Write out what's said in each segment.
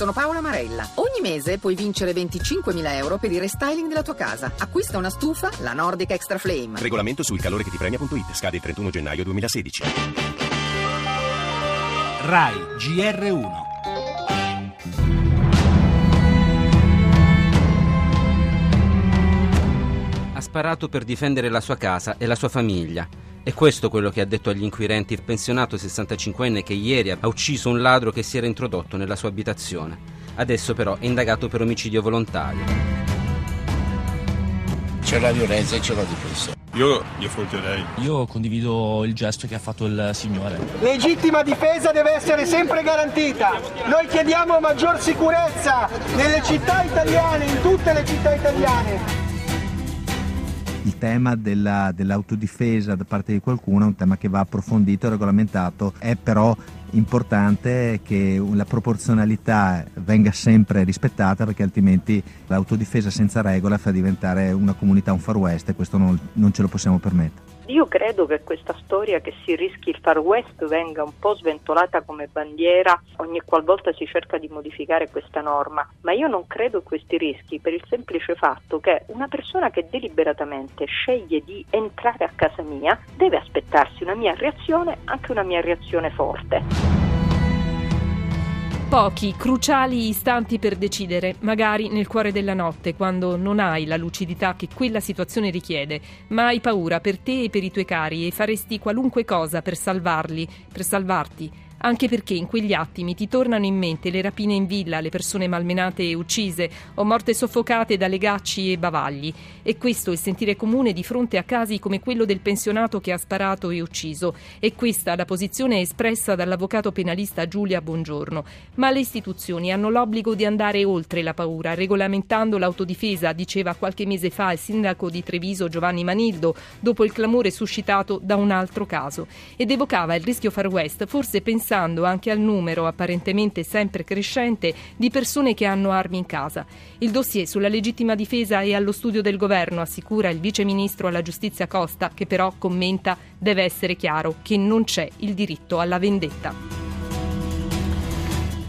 Sono Paola Marella. Ogni mese puoi vincere 25.000 euro per il restyling della tua casa. Acquista una stufa, la Nordic Extra Flame. Regolamento sul calore che ti premia.it. Scade il 31 gennaio 2016. RAI GR1 sparato per difendere la sua casa e la sua famiglia. È questo quello che ha detto agli inquirenti il pensionato 65enne che ieri ha ucciso un ladro che si era introdotto nella sua abitazione. Adesso però è indagato per omicidio volontario. C'è la violenza e c'è la difesa. Io gli affronterei. Io condivido il gesto che ha fatto il signore. Legittima difesa deve essere sempre garantita. Noi chiediamo maggior sicurezza nelle città italiane, in tutte le città italiane. Il tema della, dell'autodifesa da parte di qualcuno è un tema che va approfondito e regolamentato, è però importante che la proporzionalità venga sempre rispettata perché altrimenti l'autodifesa senza regola fa diventare una comunità un far west e questo non, non ce lo possiamo permettere. Io credo che questa storia che si rischi il Far West venga un po' sventolata come bandiera ogni qualvolta si cerca di modificare questa norma, ma io non credo a questi rischi per il semplice fatto che una persona che deliberatamente sceglie di entrare a casa mia deve aspettarsi una mia reazione, anche una mia reazione forte. Pochi, cruciali istanti per decidere, magari nel cuore della notte, quando non hai la lucidità che quella situazione richiede, ma hai paura per te e per i tuoi cari e faresti qualunque cosa per salvarli, per salvarti anche perché in quegli attimi ti tornano in mente le rapine in villa, le persone malmenate e uccise o morte soffocate da legacci e bavagli. E questo è il sentire comune di fronte a casi come quello del pensionato che ha sparato e ucciso. E questa la posizione espressa dall'avvocato penalista Giulia Bongiorno. Ma le istituzioni hanno l'obbligo di andare oltre la paura, regolamentando l'autodifesa, diceva qualche mese fa il sindaco di Treviso Giovanni Manildo, dopo il clamore suscitato da un altro caso. Ed evocava il rischio Far West, forse pensando pensando anche al numero apparentemente sempre crescente di persone che hanno armi in casa. Il dossier sulla legittima difesa è allo studio del governo, assicura il vice ministro alla giustizia Costa, che però commenta deve essere chiaro che non c'è il diritto alla vendetta.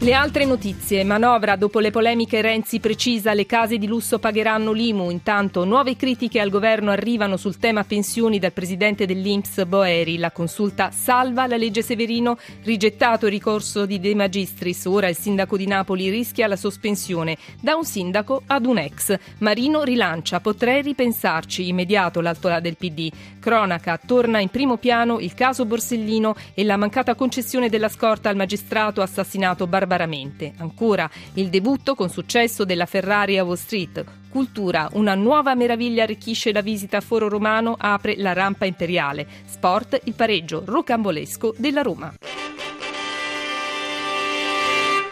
Le altre notizie. Manovra. Dopo le polemiche Renzi precisa le case di lusso pagheranno l'IMU. Intanto nuove critiche al governo arrivano sul tema pensioni dal presidente dell'Inps Boeri. La consulta salva la legge Severino. Rigettato il ricorso di De Magistris. Ora il sindaco di Napoli rischia la sospensione da un sindaco ad un ex. Marino rilancia. Potrei ripensarci. Immediato l'altola del PD. Cronaca. Torna in primo piano il caso Borsellino e la mancata concessione della scorta al magistrato assassinato Barbarella barbaramente. Ancora il debutto con successo della Ferrari a Wall Street. Cultura, una nuova meraviglia arricchisce la visita a Foro Romano, apre la rampa imperiale. Sport, il pareggio rocambolesco della Roma.